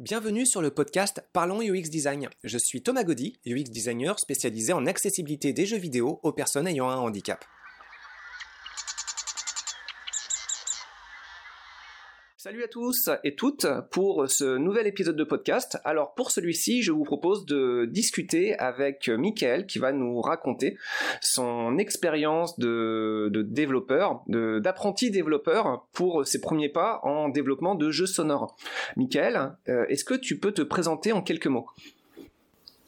Bienvenue sur le podcast Parlons UX Design. Je suis Thomas Gaudy, UX designer spécialisé en accessibilité des jeux vidéo aux personnes ayant un handicap. Salut à tous et toutes pour ce nouvel épisode de podcast. Alors pour celui-ci, je vous propose de discuter avec Michael qui va nous raconter son expérience de, développeur, d'apprenti développeur pour ses premiers pas en développement de jeux sonores. Michael, euh, est-ce que tu peux te présenter en quelques mots?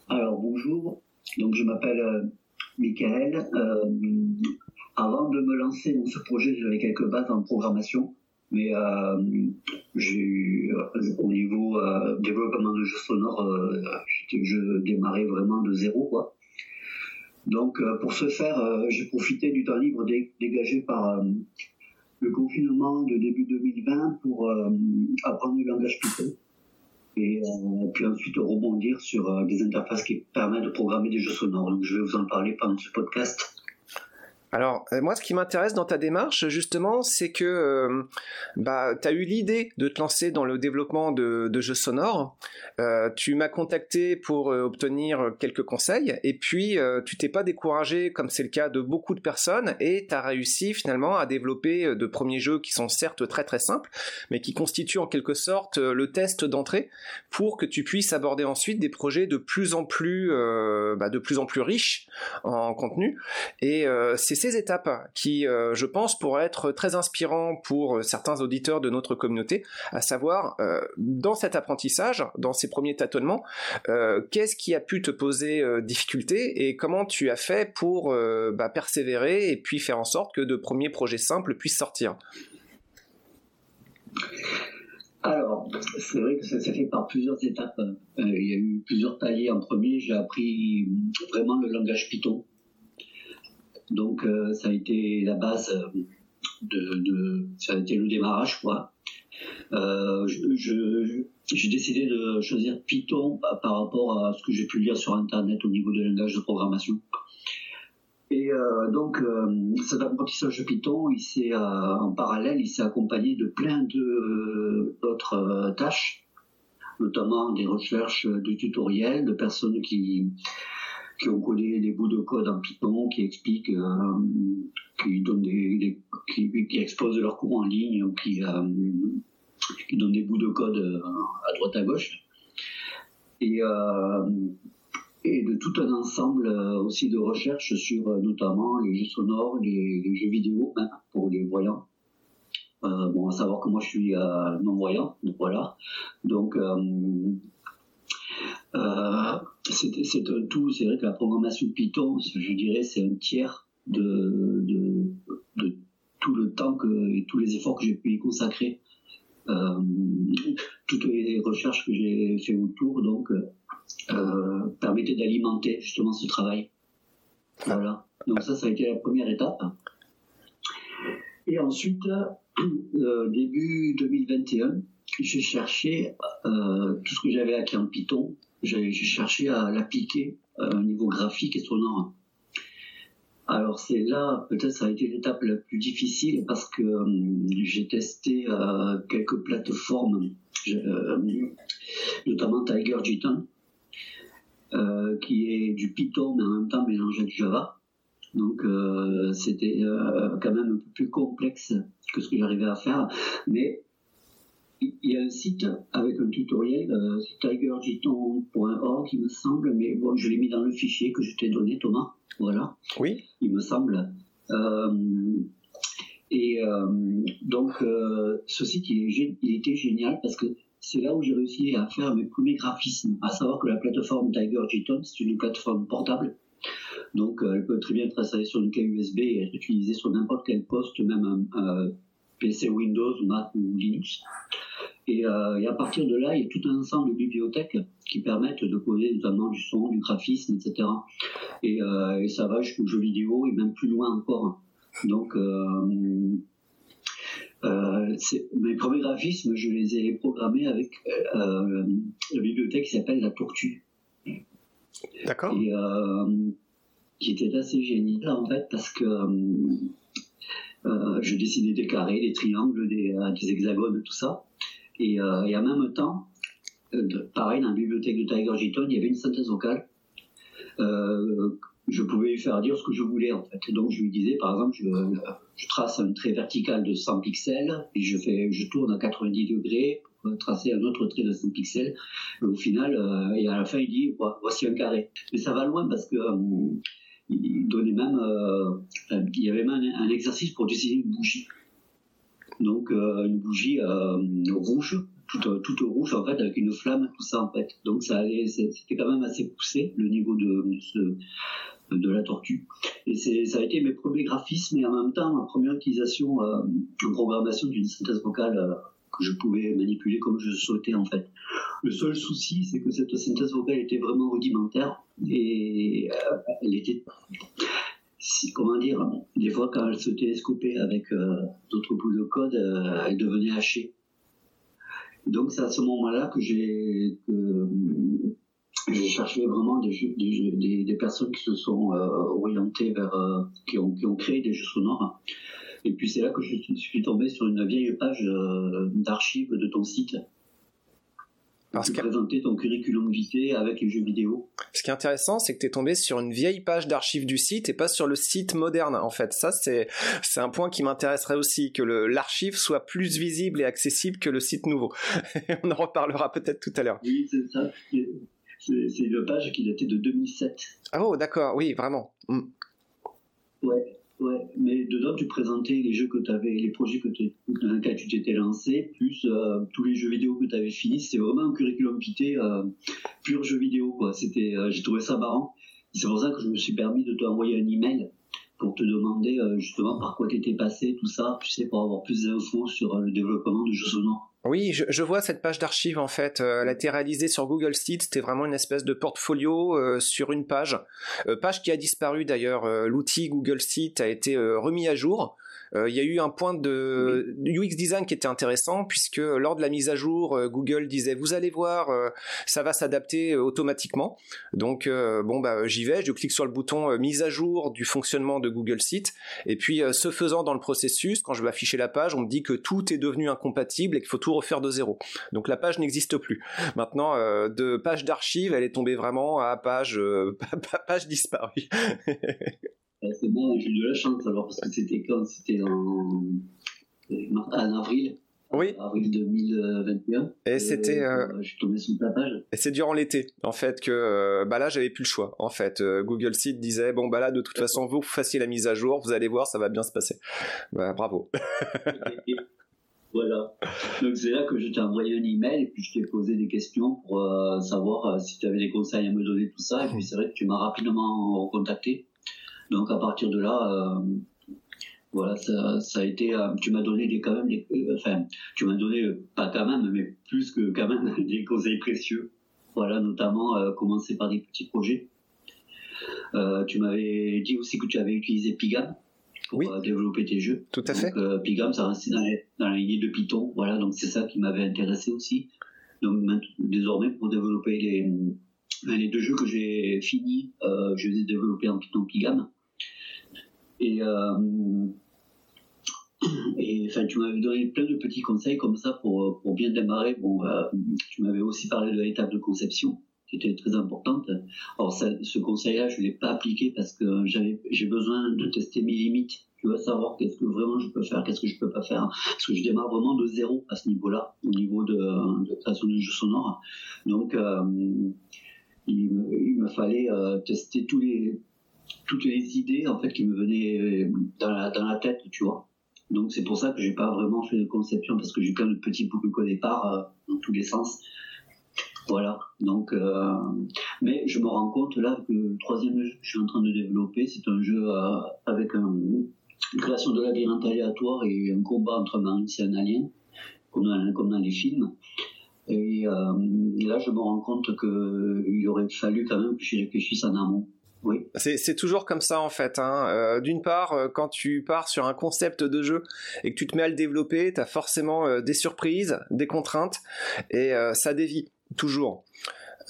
Alors bonjour, donc je m'appelle euh, Michael. Euh, avant de me lancer dans ce projet, j'avais quelques bases en programmation mais euh, j'ai euh, au niveau euh, développement de jeux sonores, je démarrais vraiment de zéro, quoi. Donc, pour ce faire, j'ai profité du temps libre dégagé par le confinement de début 2020 pour apprendre le langage Python. Et puis ensuite rebondir sur des interfaces qui permettent de programmer des jeux sonores. Donc, je vais vous en parler pendant ce podcast. Alors, euh, moi, ce qui m'intéresse dans ta démarche, justement, c'est que euh, bah, tu as eu l'idée de te lancer dans le développement de, jeux sonores. Euh, tu m'as contacté pour obtenir quelques conseils, et puis tu t'es pas découragé, comme c'est le cas de beaucoup de personnes, et tu as réussi finalement à développer de premiers jeux qui sont certes très très simples, mais qui constituent en quelque sorte le test d'entrée pour que tu puisses aborder ensuite des projets de plus en plus, bah, de plus en plus riches en contenu. Et c'est ces étapes qui, euh, je pense, pourraient être très inspirants pour euh, certains auditeurs de notre communauté, à savoir, euh, dans cet apprentissage, dans ces premiers tâtonnements, qu'est-ce qui a pu te poser difficulté et comment tu as fait pour bah, persévérer et puis faire en sorte que de premiers projets simples puissent sortir? Alors, c'est vrai que ça s'est fait par plusieurs étapes. il y a eu plusieurs taillés en premier. J'ai appris vraiment le langage Python. Donc euh, ça a été la base euh, de, ça a été le démarrage quoi. Euh, j'ai décidé de choisir Python par rapport à ce que j'ai pu lire sur internet au niveau de langage de programmation. Et donc, cet apprentissage de Python, il s'est en parallèle, il s'est accompagné de plein d'autres tâches, notamment des recherches de tutoriels, de personnes qui qui ont codé des bouts de code en Python, qui expliquent, euh, qui donnent des, qui, exposent leur cours en ligne, euh, qui donnent des bouts de code euh, à droite à gauche. Et, et de tout un ensemble aussi de recherches sur notamment les jeux sonores, les, jeux vidéo hein, pour les voyants. bon, à savoir que moi je suis non-voyant, donc voilà. Donc, euh, c'est un tout. C'est vrai que la programmation Python, je dirais, c'est un tiers de, de, tout le temps que, et tous les efforts que j'ai pu y consacrer. Euh, toutes les recherches que j'ai fait autour, donc, euh, permettaient d'alimenter justement ce travail. Voilà. Donc ça, ça a été la première étape. Et ensuite, début 2021, j'ai cherché tout ce que j'avais acquis en Python j'ai cherché à l'appliquer euh, au niveau graphique et sonore. Alors c'est là, peut-être ça a été l'étape la plus difficile parce que euh, j'ai testé euh, quelques plateformes, notamment Tiger Jiton, qui est du Python mais en même temps mélangé du Java. Donc c'était quand même un peu plus complexe que ce que j'arrivais à faire, mais il y a un site avec un tutoriel, euh, tigerjiton.org, il me semble, mais bon, je l'ai mis dans le fichier que je t'ai donné, Thomas. Voilà. Oui. Il me semble. Euh, et euh, donc, euh, ce site, il, il, était génial parce que c'est là où j'ai réussi à faire mes premiers graphismes. À savoir que la plateforme TigerJiton, c'est une plateforme portable. Donc, elle peut très bien être installée sur une clé USB et être utilisée sur n'importe quel poste, même un PC Windows, Mac ou Linux. Euh, et, à partir de là, il y a tout un ensemble de bibliothèques qui permettent de coder notamment du son, du graphisme, etc. Euh, et, ça va jusqu'aux jeux vidéo et même plus loin encore. Donc, euh, mes premiers graphismes, je les ai programmés avec la bibliothèque qui s'appelle la Tortue. D'accord. Et qui était assez génial en fait parce que je dessinais des carrés, des triangles, des, des hexagones, tout ça. Et, euh, et en même temps, pareil, dans la bibliothèque de Tiger Giton, il y avait une synthèse vocale. je pouvais lui faire dire ce que je voulais en fait. Donc je lui disais par exemple, je, trace un trait vertical de 100 pixels, et je, fais, je tourne à 90 degrés pour tracer un autre trait de 100 pixels. Et au final, et à la fin, il dit voici un carré. Mais ça va loin parce que il donnait même, il y avait même un, exercice pour dessiner une bougie. Donc une bougie rouge toute, toute, rouge en fait avec une flamme tout ça en fait donc ça c'était quand même assez poussé le niveau de de, la tortue et ça a été mes premiers graphismes et en même temps ma première utilisation euh, en programmation d'une synthèse vocale euh, que je pouvais manipuler comme je souhaitais en fait. Le seul souci, c'est que cette synthèse vocale était vraiment rudimentaire et euh, elle était, comment dire, des fois quand elle se télescopait avec d'autres bouts de code, elle devenait hachée. Donc c'est à ce moment-là que j'ai j'ai cherché vraiment des, personnes qui se sont euh, orientées vers, euh, qui, ont, créé des jeux sonores. Et puis c'est là que je suis tombé sur une vieille page euh, d'archives de ton site parce que présenter ton curriculum vitae avec les jeux vidéo. Ce qui est intéressant, c'est que tu es tombé sur une vieille page d'archives du site et pas sur le site moderne. En fait, ça c'est c'est un point qui m'intéresserait aussi que l'archive soit plus visible et accessible que le site nouveau. On en reparlera peut-être tout à l'heure. Oui, c'est ça. C'est une page qui datait de 2007. Ah oh, d'accord, oui, vraiment. Mm. Ouais. Mais dedans, tu présentais les jeux que tu avais, les projets que dans lesquels tu t'étais lancé, plus euh, tous les jeux vidéo que tu avais finis. C'était vraiment un curriculum vitae euh, pur jeu vidéo, quoi. Euh, j'ai trouvé ça marrant. C'est pour ça que je me suis permis de t'envoyer un email pour te demander justement par quoi tu étais passé, tout ça, tu sais, pour avoir plus d'infos sur le développement de jeux sonores. Oui, je, vois cette page d'archives en fait. Euh, réalisée sur Google Sheets. C'était vraiment une espèce de portfolio euh, sur une page, euh, page qui a disparu d'ailleurs. L'outil Google Sheets a été remis à jour. Euh, il y a eu un point de UX design qui était intéressant puisque lors de la mise à jour, euh, Google disait vous allez voir, euh, ça va s'adapter automatiquement. Donc bon bah j'y vais, je clique sur le bouton mise à jour du fonctionnement de Google Site et puis ce faisant dans le processus, quand je vais afficher la page, on me dit que tout est devenu incompatible et qu'il faut tout refaire de zéro. Donc la page n'existe plus. Maintenant de page d'archives, elle est tombée vraiment à page page disparue. c'est bon, j'ai eu de la chance alors, parce que c'était quand? C'était en, avril. Oui. Avril 2021. Et c'était. Euh, euh, je suis tombé sur ta page. Et c'est durant l'été, en fait, que euh, bah là, j'avais plus le choix. En fait, Google Site disait bon, bah là, de toute façon, vous, fassiez la mise à jour, vous allez voir, ça va bien se passer. Bah, bravo. voilà. Donc c'est là que je t'ai envoyé un email et puis je t'ai posé des questions pour savoir si tu avais des conseils à me donner, tout ça. Et puis c'est vrai que tu m'as rapidement recontacté. Donc à partir de là, euh, voilà, ça, a été. Euh, tu m'as donné des, quand même, euh, enfin, tu m'as donné pas quand même, mais plus que quand même des conseils précieux. Voilà, notamment commencer par des petits projets. tu m'avais dit aussi que tu avais utilisé Pigam pour développer tes jeux. Tout à fait. Pigam, ça restait dans, dans la lignée de Python. Voilà, donc c'est ça qui m'avait intéressé aussi. Donc désormais, pour développer les, les deux jeux que j'ai finis, je les ai développés en Python Pigam. Et, euh, et enfin, tu m'avais donné plein de petits conseils comme ça pour, bien démarrer. Bon, euh, tu m'avais aussi parlé de l'étape de conception qui était très importante. Alors ce conseil-là, je ne l'ai pas appliqué parce que j'ai besoin de tester mes limites. Tu veux savoir qu'est-ce que vraiment je peux faire, qu'est-ce que je peux pas faire. Parce que je démarre vraiment de zéro à ce niveau-là, au niveau de, de création de jeux sonores. Donc, euh, il, il, me fallait tester tous les, toutes les idées en fait qui me venaient euh, dans la, tête, tu vois. Donc c'est pour ça que j'ai pas vraiment fait de conception parce que j'ai plein de petits boucles au départ euh, dans tous les sens. Voilà. Donc, euh, mais je me rends compte là que le troisième jeu que je suis en train de développer, c'est un jeu avec une création de labyrinthe aléatoire et un combat entre un marine et un alien, comme dans, les films. Et, là, je me rends compte qu'il aurait fallu quand même que je réfléchisse en amont. Oui. C'est toujours comme ça en fait. Hein. Euh, d'une part, euh, quand tu pars sur un concept de jeu et que tu te mets à le développer, tu as forcément euh, des surprises, des contraintes et ça dévie toujours.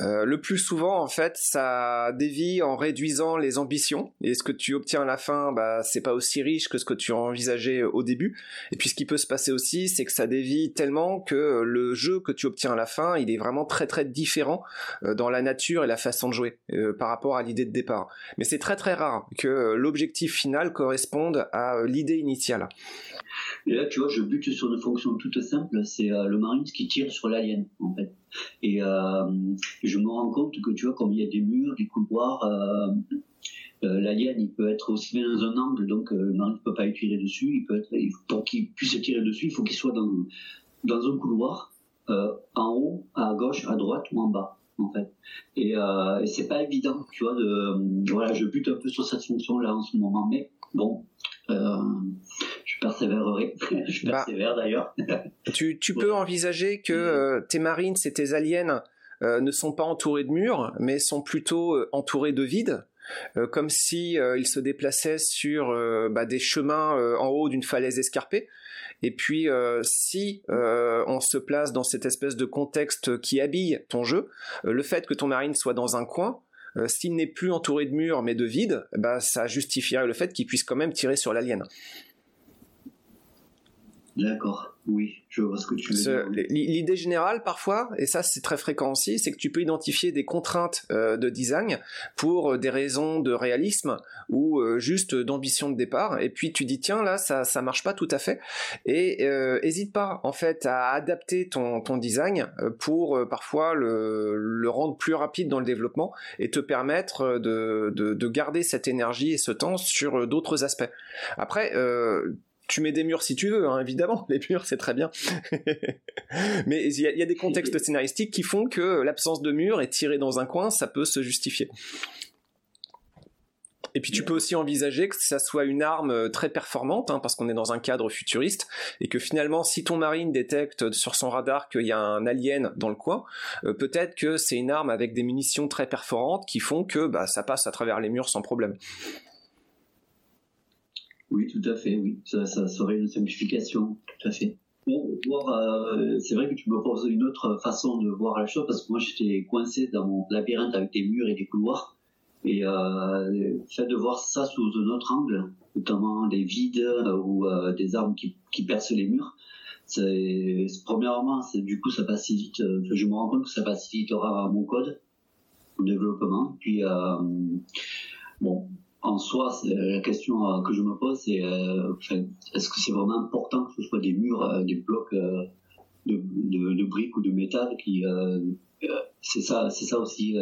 Euh, le plus souvent, en fait, ça dévie en réduisant les ambitions. Et ce que tu obtiens à la fin, bah, c'est pas aussi riche que ce que tu envisageais au début. Et puis, ce qui peut se passer aussi, c'est que ça dévie tellement que le jeu que tu obtiens à la fin, il est vraiment très très différent euh, dans la nature et la façon de jouer euh, par rapport à l'idée de départ. Mais c'est très très rare que l'objectif final corresponde à l'idée initiale. Et là, tu vois, je bute sur une fonction toute simple, c'est le Marines qui tire sur l'alien, en fait. Et euh, je me rends compte que tu vois, comme il y a des murs, des couloirs, euh, euh, l'alien il peut être aussi bien dans un angle, donc le marine ne peut pas y tirer dessus. Il peut être, pour qu'il puisse tirer dessus, il faut qu'il soit dans, dans un couloir, en haut, à gauche, à droite ou en bas en fait. Et, et c'est pas évident, tu vois, de, voilà, je bute un peu sur cette fonction-là en ce moment, mais bon, persévérerai. je bah, persévère d'ailleurs. tu, tu peux envisager que euh, tes marines et tes aliens euh, ne sont pas entourés de murs, mais sont plutôt euh, entourés de vide. comme si ils se déplaçaient sur bah, des chemins en haut d'une falaise escarpée. Et puis, si on se place dans cette espèce de contexte qui habille ton jeu, le fait que ton marine soit dans un coin, s'il n'est plus entouré de murs mais de vide, bah, ça justifierait le fait qu'il puisse quand même tirer sur l'alien. D'accord, oui, je vois ce que tu veux dire. L'idée générale, parfois, et ça c'est très fréquent aussi, c'est que tu peux identifier des contraintes euh, de design pour euh, des raisons de réalisme ou euh, juste d'ambition de départ, et puis tu dis tiens là ça ça marche pas tout à fait, et hésite pas en fait à adapter ton, ton design pour parfois le, le, rendre plus rapide dans le développement et te permettre de, de, de garder cette énergie et ce temps sur d'autres aspects. Après tu mets des murs si tu veux, hein, évidemment, les murs c'est très bien. Mais il y, a des contextes scénaristiques qui font que l'absence de murs et tiré dans un coin, ça peut se justifier. Et puis tu peux aussi envisager que ça soit une arme euh, très performante, hein, parce qu'on est dans un cadre futuriste, et que finalement, si ton marine détecte sur son radar qu'il y a un alien dans le coin, euh, peut-être que c'est une arme avec des munitions très perforantes qui font que bah, ça passe à travers les murs sans problème. Oui, tout à fait, oui. Ça, serait une simplification, tout à fait. Bon, euh, c'est vrai que tu me poses une autre façon de voir la chose parce que moi j'étais coincé dans mon labyrinthe avec des murs et des couloirs. Et euh, le fait de voir ça sous un autre angle, notamment des vides ou euh, des armes qui, percent les murs, c'est, premièrement, du coup ça facilite, je me rends compte que ça facilitera mon code, mon développement. Puis, bon, en soi, la question euh, que je me pose, c'est euh, est-ce que c'est vraiment important que ce soit des murs, euh, des blocs de, briques ou de métal qui c'est ça, c'est ça aussi.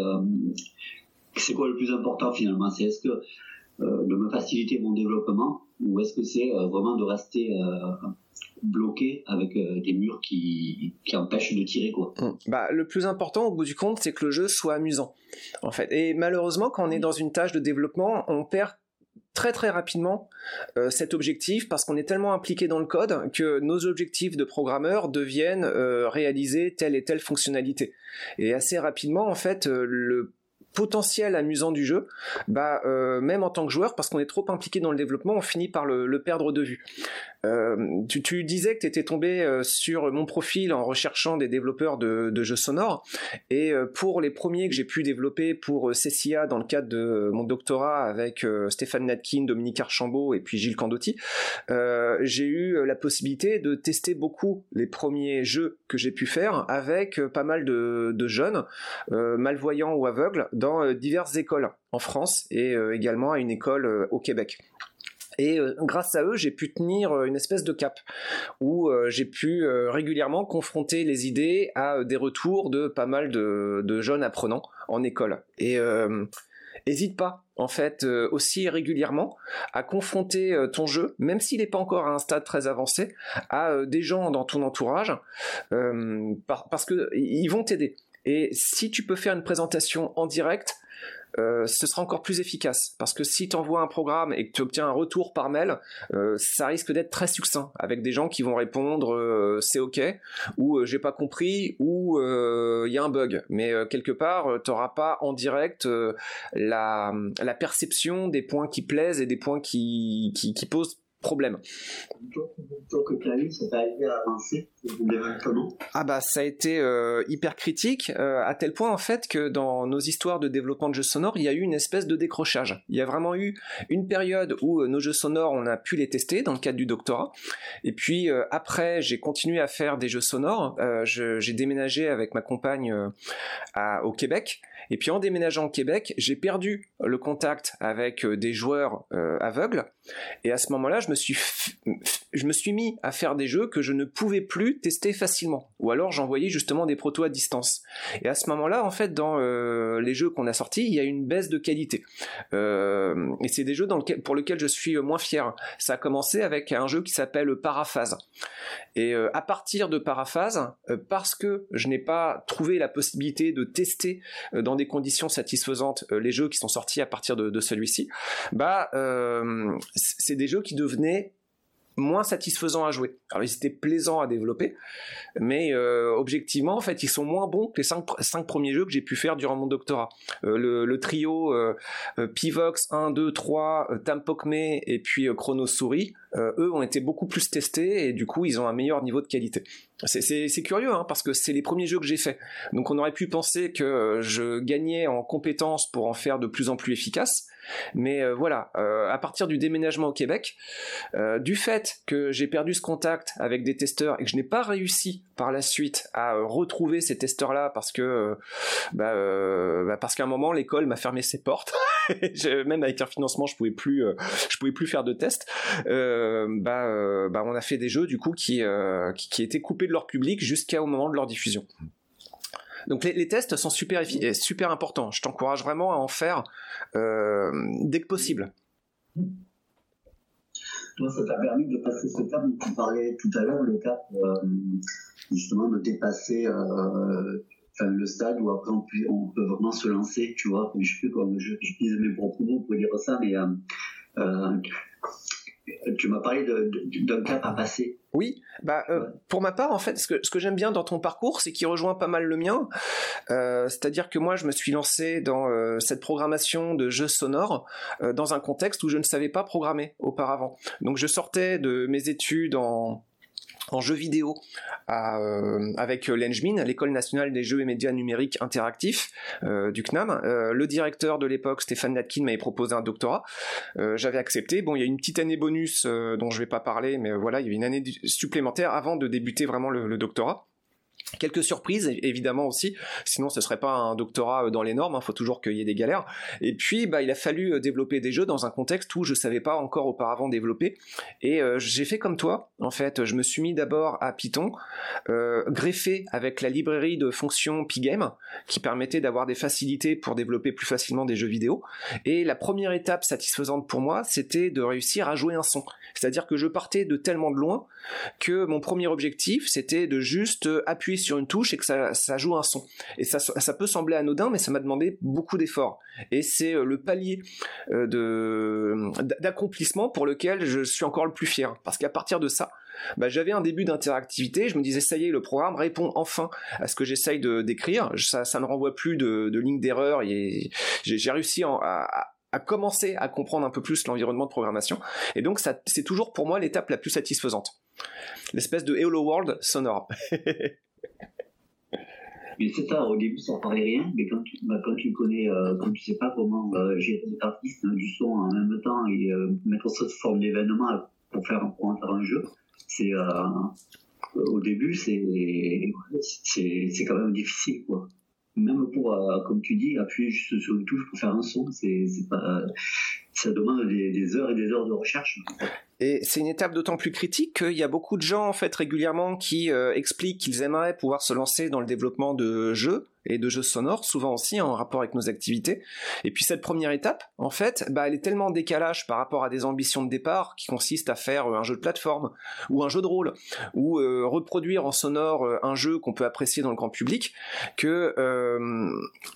c'est quoi le plus important finalement? C'est est-ce que de me faciliter mon développement ou est-ce que c'est vraiment de rester bloqué avec des murs qui, qui empêchent de tirer quoi. Hum. Bah, le plus important au bout du compte, c'est que le jeu soit amusant. En fait, et malheureusement, quand on est dans une tâche de développement, on perd très très rapidement euh, cet objectif parce qu'on est tellement impliqué dans le code que nos objectifs de programmeur deviennent euh, réaliser telle et telle fonctionnalité. Et assez rapidement, en fait, euh, le potentiel amusant du jeu, bah euh, même en tant que joueur, parce qu'on est trop impliqué dans le développement, on finit par le, perdre de vue. Euh, tu, disais que tu étais tombé euh, sur mon profil en recherchant des développeurs de, jeux sonores, et pour les premiers que j'ai pu développer pour CCA dans le cadre de mon doctorat avec Stéphane Natkin, Dominique Archambault et puis Gilles Candotti, j'ai eu la possibilité de tester beaucoup les premiers jeux que j'ai pu faire avec pas mal de jeunes, malvoyants ou aveugles, dans euh, diverses écoles en France et euh, également à une école euh, au Québec. Et grâce à eux, j'ai pu tenir une espèce de cap où j'ai pu régulièrement confronter les idées à des retours de pas mal de, jeunes apprenants en école. Et n'hésite pas, en fait, aussi régulièrement à confronter ton jeu, même s'il n'est pas encore à un stade très avancé, à des gens dans ton entourage, parce qu'ils vont t'aider. Et si tu peux faire une présentation en direct, euh, ce sera encore plus efficace. Parce que si tu envoies un programme et que tu obtiens un retour par mail, euh, ça risque d'être très succinct, avec des gens qui vont répondre euh, c'est ok, ou j'ai pas compris, ou il y a un bug. Mais quelque part, tu n'auras pas en direct la, la, perception des points qui plaisent et des points qui, qui, qui posent problème. Ah bah ça a été euh, hyper critique, euh, à tel point en fait que dans nos histoires de développement de jeux sonores, il y a eu une espèce de décrochage. Il y a vraiment eu une période où euh, nos jeux sonores, on a pu les tester dans le cadre du doctorat. Et puis après, j'ai continué à faire des jeux sonores. j'ai déménagé avec ma compagne à, au Québec. Et puis en déménageant au Québec, j'ai perdu le contact avec euh, des joueurs euh, aveugles. Et à ce moment-là, je me suis je me suis mis à faire des jeux que je ne pouvais plus tester facilement. Ou alors j'envoyais justement des protos à distance. Et à ce moment-là, en fait, dans euh, les jeux qu'on a sortis, il y a une baisse de qualité. et c'est des jeux dans lequel, pour lesquels je suis moins fier. Ça a commencé avec un jeu qui s'appelle Paraphase. Et à partir de Paraphase, parce que je n'ai pas trouvé la possibilité de tester dans des conditions satisfaisantes euh, les jeux qui sont sortis à partir de, celui-ci, bah euh, c'est des jeux qui devenaient moins satisfaisants à jouer. Alors ils étaient plaisants à développer, mais euh, objectivement en fait ils sont moins bons que les cinq, cinq premiers jeux que j'ai pu faire durant mon doctorat. le, trio Pivox 1, 2, 3, Tampokme et puis Chrono Souris, eux ont été beaucoup plus testés et du coup ils ont un meilleur niveau de qualité. C'est curieux hein, parce que c'est les premiers jeux que j'ai faits. Donc on aurait pu penser que euh, je gagnais en compétences pour en faire de plus en plus efficace. Mais euh, voilà, euh, à partir du déménagement au Québec, du fait que j'ai perdu ce contact avec des testeurs et que je n'ai pas réussi par la suite à retrouver ces testeurs-là parce que bah, bah, parce qu'à un moment l'école m'a fermé ses portes. même avec un financement, je pouvais plus, je pouvais plus faire de tests. bah, bah, on a fait des jeux du coup qui, qui, qui étaient coupés leur public jusqu'au moment de leur diffusion. Donc les, tests sont super, super importants. Je t'encourage vraiment à en faire euh, dès que possible. Toi, ça t'a permis de passer ce cap dont tu parlais tout à l'heure, le cap euh, justement de dépasser euh, le stade où après on peut, vraiment se lancer, tu vois. Je sais plus je, mes propres mots pour dire ça, mais tu m'as parlé d'un cap à passer. Oui, bah euh, pour ma part en fait, ce que, ce que j'aime bien dans ton parcours, c'est qu'il rejoint pas mal le mien. Euh, c'est-à-dire que moi, je me suis lancé dans euh, cette programmation de jeux sonores dans un contexte où je ne savais pas programmer auparavant. Donc je sortais de mes études en en jeux vidéo euh, avec euh, l'ENJMIN, l'école nationale des jeux et médias numériques interactifs euh, du CNAM. le directeur de l'époque, Stéphane Natkin, m'avait proposé un doctorat. J'avais accepté. Bon, il y a une petite année bonus dont je vais pas parler, mais voilà, il y a une année supplémentaire avant de débuter vraiment le doctorat. Quelques surprises évidemment aussi, sinon ce serait pas un doctorat euh, dans les normes, il hein, faut toujours qu'il y ait des galères. Et puis bah, il a fallu euh, développer des jeux dans un contexte où je savais pas encore auparavant développer. Et euh, j'ai fait comme toi, en fait, je me suis mis d'abord à Python, greffé avec la librairie de fonctions Pygame, qui permettait d'avoir des facilités pour développer plus facilement des jeux vidéo. Et la première étape satisfaisante pour moi, c'était de réussir à jouer un son. C'est-à-dire que je partais de tellement de loin que mon premier objectif, c'était de juste appuyer sur une touche et que ça, joue un son. Et ça, ça peut sembler anodin, mais ça m'a demandé beaucoup d'efforts. Et c'est euh, le palier euh, de d'accomplissement pour lequel je suis encore le plus fier. Parce qu'à partir de ça, bah, j'avais un début d'interactivité. Je me disais, ça y est, le programme répond enfin à ce que j'essaye de d'écrire. Ça, ça ne renvoie plus de, de lignes d'erreur. J'ai réussi à, à commencer à comprendre un peu plus l'environnement de programmation. Et donc, c'est toujours pour moi l'étape la plus satisfaisante. L'espèce de Hello World sonore. mais c'est ça, au début, ça paraît rien, mais quand tu, bah, quand tu connais, euh, quand tu sais pas comment euh, gérer des artistes du son en même temps et euh, mettre ça sous forme d'événement pour faire, en faire un jeu, c'est, au début, c'est, c'est, quand même difficile, quoi. Même pour, comme tu dis, appuyer juste sur une touche pour faire un son, c'est, pas, ça demande des, heures et des heures de recherche. Et c'est une étape d'autant plus critique qu'il y a beaucoup de gens en fait régulièrement qui euh, expliquent qu'ils aimeraient pouvoir se lancer dans le développement de jeux et de jeux sonores, souvent aussi en rapport avec nos activités. Et puis cette première étape, en fait, bah, elle est tellement en décalage par rapport à des ambitions de départ qui consistent à faire euh, un jeu de plateforme ou un jeu de rôle ou euh, reproduire en sonore un jeu qu'on peut apprécier dans le grand public que,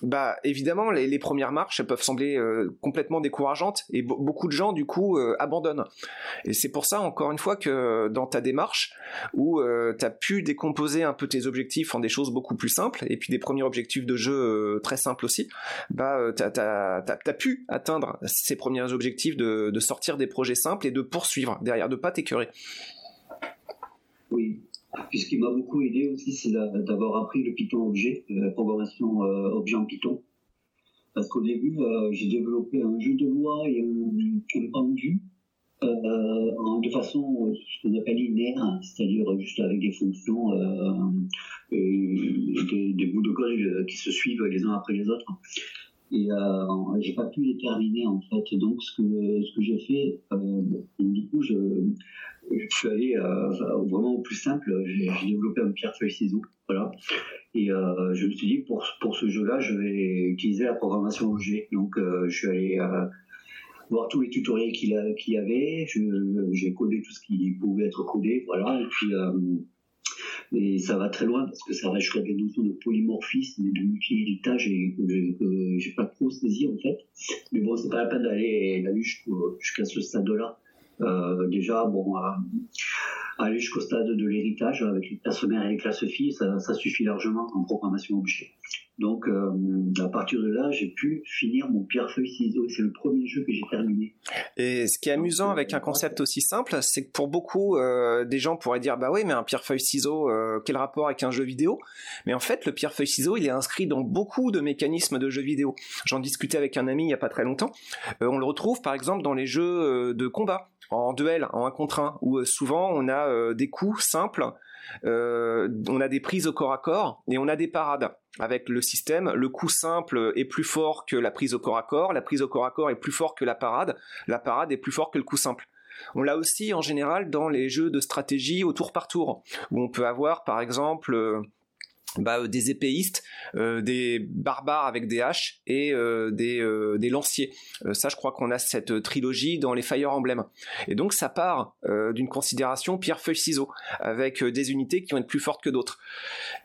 bah, évidemment, les, premières marches peuvent sembler complètement décourageantes et beaucoup de gens du coup abandonnent. Et c'est pour ça, encore une fois, que dans ta démarche, où euh, tu as pu décomposer un peu tes objectifs en des choses beaucoup plus simples, et puis des premiers objectifs de jeu euh, très simples aussi, bah, tu as, pu atteindre ces premiers objectifs de, de, sortir des projets simples et de poursuivre derrière, de pas t'écœurer. Oui, puis ce qui m'a beaucoup aidé aussi, c'est d'avoir appris le Python objet, la programmation objet en Python. Parce qu'au début, j'ai développé un jeu de loi et un, pendu euh, de façon ce qu'on appelle linéaire, c'est-à-dire juste avec des fonctions, euh, des, bouts de code qui se suivent les uns après les autres. Et euh, j'ai pas pu les terminer en fait. Donc ce que ce que j'ai fait, euh, du coup, je, je suis allé euh, vraiment au plus simple. J'ai développé un pierre feuille ciseau, voilà. Et je me suis dit pour pour ce jeu-là, je vais utiliser la programmation objet. Donc je suis allé voir tous les tutoriels qu'il y avait. J'ai codé tout ce qui pouvait être codé, voilà. Et puis, euh, ça va très loin parce que ça va jusqu'à des notions de polymorphisme et de multi-héritage et que, j'ai pas trop saisi en fait. Mais bon, c'est pas la peine d'aller jusqu'à ce stade-là. Euh, déjà, bon, euh, aller jusqu'au stade de l'héritage avec les classes mères et les classes filles, ça, ça suffit largement en programmation objet. Donc, euh, à partir de là, j'ai pu finir mon pierre-feuille ciseaux. C'est le premier jeu que j'ai terminé. Et ce qui est amusant avec un concept aussi simple, c'est que pour beaucoup, euh, des gens pourraient dire bah oui, mais un pierre-feuille ciseaux, euh, quel rapport avec un jeu vidéo? Mais en fait, le pierre-feuille ciseaux, il est inscrit dans beaucoup de mécanismes de jeux vidéo. J'en discutais avec un ami il y a pas très longtemps. on le retrouve par exemple dans les jeux de combat en duel, en un contre un, où souvent on a des coups simples euh, on a des prises au corps à corps et on a des parades. Avec le système, le coup simple est plus fort que la prise au corps à corps, la prise au corps à corps est plus fort que la parade, la parade est plus fort que le coup simple. On l'a aussi en général dans les jeux de stratégie au tour par tour, où on peut avoir par exemple euh, bah, euh, des épéistes, euh, des barbares avec des haches et euh, des, des, lanciers. ça, je crois qu'on a cette trilogie dans les Fire Emblem. Et donc, ça part d'une considération pierre feuille ciseaux, avec des unités qui vont être plus fortes que d'autres.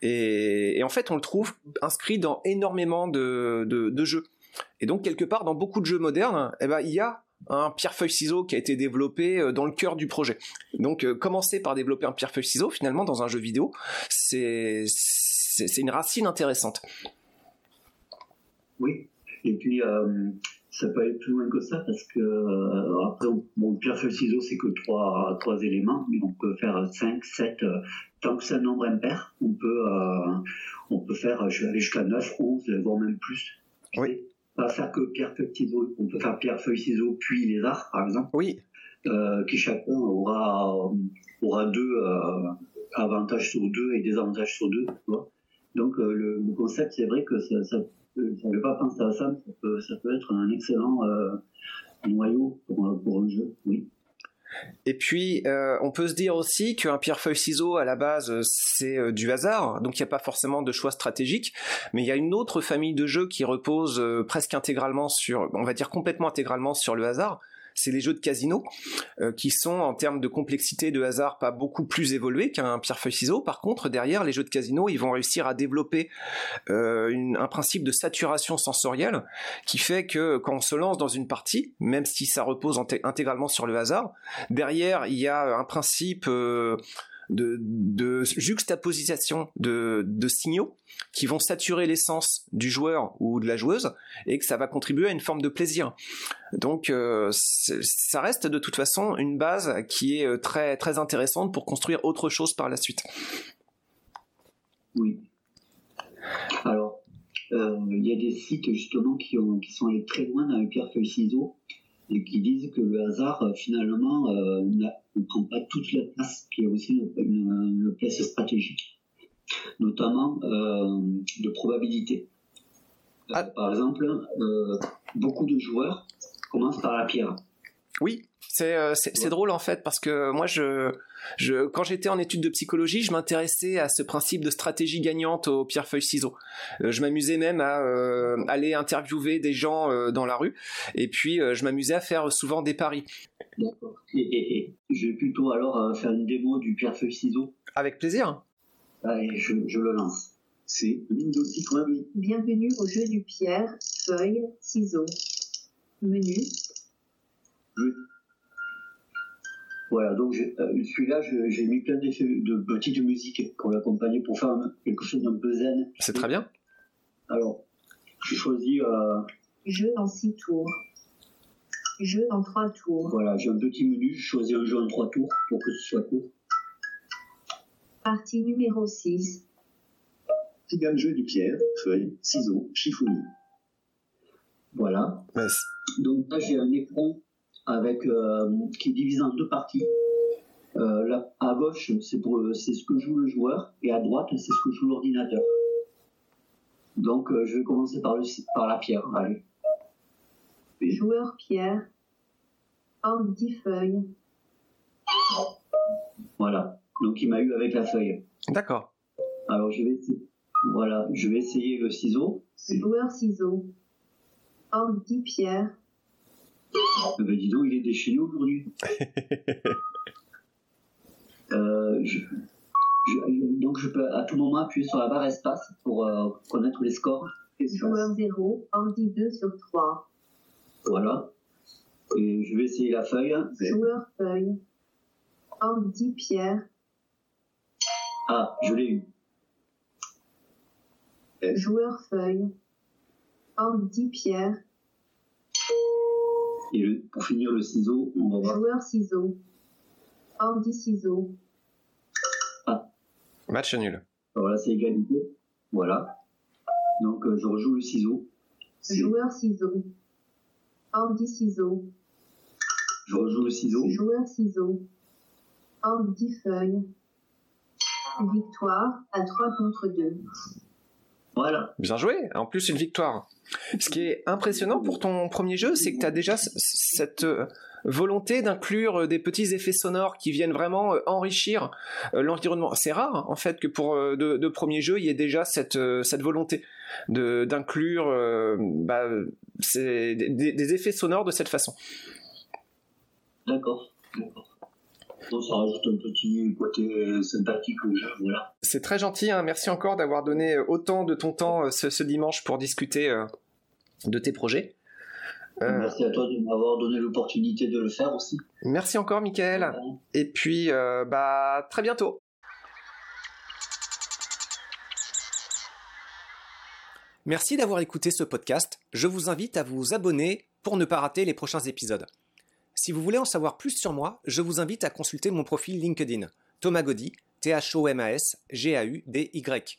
Et, en fait, on le trouve inscrit dans énormément de, de, jeux. Et donc, quelque part, dans beaucoup de jeux modernes, eh ben, il y a un pierre-feuille-ciseau qui a été développé dans le cœur du projet. Donc commencer par développer un pierre-feuille-ciseau finalement dans un jeu vidéo, c'est c'est une racine intéressante. Oui, et puis euh, ça peut aller plus loin que ça parce que euh, après, bon, pierre feuille ciseaux c'est que trois, trois éléments, mais on peut faire 5, 7, euh, tant que c'est un nombre impair, on peut, on peut faire, je vais aller jusqu'à 9, 11, voire même plus. Oui. Pas faire que pierre feuille ciseaux, on peut faire pierre feuille ciseaux puis les arts par exemple. Oui. qui chacun aura, aura deux avantages sur deux et des avantages sur deux. Tu vois donc euh, le, concept, c'est vrai que ça, ça, ça pas penser à ça, ça peut, être un excellent euh, noyau pour, pour, un jeu. Et puis, euh, on peut se dire aussi qu'un pierre-feuille-ciseau, à la base, c'est du hasard, donc il n'y a pas forcément de choix stratégique, mais il y a une autre famille de jeux qui repose presque intégralement sur, on va dire complètement intégralement sur le hasard, c'est les jeux de casino, euh, qui sont en termes de complexité de hasard pas beaucoup plus évolués qu'un pierre-feuille-ciseau. Par contre, derrière, les jeux de casino, ils vont réussir à développer euh, un principe de saturation sensorielle qui fait que quand on se lance dans une partie, même si ça repose intégralement sur le hasard, derrière, il y a un principe... Euh, de, juxtaposition de, signaux qui vont saturer l'essence du joueur ou de la joueuse et que ça va contribuer à une forme de plaisir. Donc euh, ça reste de toute façon une base qui est euh, très très intéressante pour construire autre chose par la suite. Oui. Alors, euh, il y a des sites justement qui, qui sont allés très loin dans le pierre feuille ciseaux et qui disent que le hasard, finalement, euh, ne prend pas toute la place, qui est aussi une, place stratégique, notamment euh, de probabilité. Ah. Par exemple, beaucoup de joueurs commencent par la pierre. Oui, c'est euh, drôle en fait parce que moi je, je quand j'étais en études de psychologie, je m'intéressais à ce principe de stratégie gagnante au pierre feuille ciseaux. Euh, je m'amusais même à euh, aller interviewer des gens dans la rue et puis je m'amusais à faire souvent des paris. D'accord. Et, je vais plutôt alors faire une démo du pierre feuille ciseaux. Avec plaisir. Allez, je, je le lance. C'est Windows Bienvenue au jeu du pierre feuille ciseaux. Menu Voilà, donc euh, celui-là, j'ai mis plein d'effets de petites musiques pour l'accompagner, pour faire quelque chose d'un peu zen. C'est très bien. Alors, j'ai choisi. Euh, jeu en six tours. Jeu en trois tours. Voilà, j'ai un petit menu, j'ai choisi un jeu en trois tours pour que ce soit court. Partie numéro 6. Gamme jeu du pierre, feuille, ciseaux, chiffonnier. Voilà. Donc là, j'ai un écran avec, euh, qui est divisé en deux parties. Euh, là, à gauche, c'est, pour, c'est ce que joue le joueur, et à droite, c'est ce que joue l'ordinateur. Donc, euh, je vais commencer par, le, par la pierre. Allez. Joueur pierre, en 10 feuilles. Voilà. Donc, il m'a eu avec la feuille. D'accord. Alors, je vais essayer. Voilà, je vais essayer le ciseau. Joueur ciseau, en 10 pierres. Eh ben, dis donc, il est déchaîné aujourd'hui. euh, donc, je peux à tout moment appuyer sur la barre espace pour euh, connaître les scores. Joueur 0, ordi 2 sur 3. Voilà. Et je vais essayer la feuille. Joueur feuille. Ordi pierre. Ah, je l'ai eu. Joueur feuille. Ordi pierre. Et pour finir le ciseau, on va voir. Joueur ciseau. Ordi ciseau. Ah. Match nul. Voilà, c'est égalité. Voilà. Donc euh, je rejoue le ciseau. Joueur ciseau. Ordi ciseau. Je rejoue le ciseau. Joueur ciseau. Ordi feuille. Victoire à 3 contre 2. Voilà. Bien joué. En plus, une victoire. Ce qui est impressionnant pour ton premier jeu, c'est que tu as déjà cette euh, volonté d'inclure euh, des petits effets sonores qui viennent vraiment euh, enrichir l'environnement. C'est rare, en fait, que pour de, premiers jeux, il y ait déjà cette, cette volonté d'inclure bah, des, des, effets sonores de cette façon. D'accord. ça rajoute un petit côté sympathique au jeu, voilà. C'est très gentil, hein. merci encore d'avoir donné autant de ton temps ce, ce dimanche pour discuter de tes projets. Euh, merci à toi de m'avoir donné l'opportunité de le faire aussi. Merci encore, Michael. Et puis, euh, bah, très bientôt. Merci d'avoir écouté ce podcast. Je vous invite à vous abonner pour ne pas rater les prochains épisodes. Si vous voulez en savoir plus sur moi, je vous invite à consulter mon profil LinkedIn, Thomas Gaudy, T-H-O-M-A-S, G-A-U-D-Y.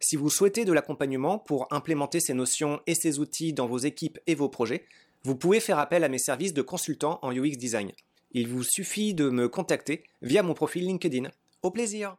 Si vous souhaitez de l'accompagnement pour implémenter ces notions et ces outils dans vos équipes et vos projets, vous pouvez faire appel à mes services de consultant en UX Design. Il vous suffit de me contacter via mon profil LinkedIn. Au plaisir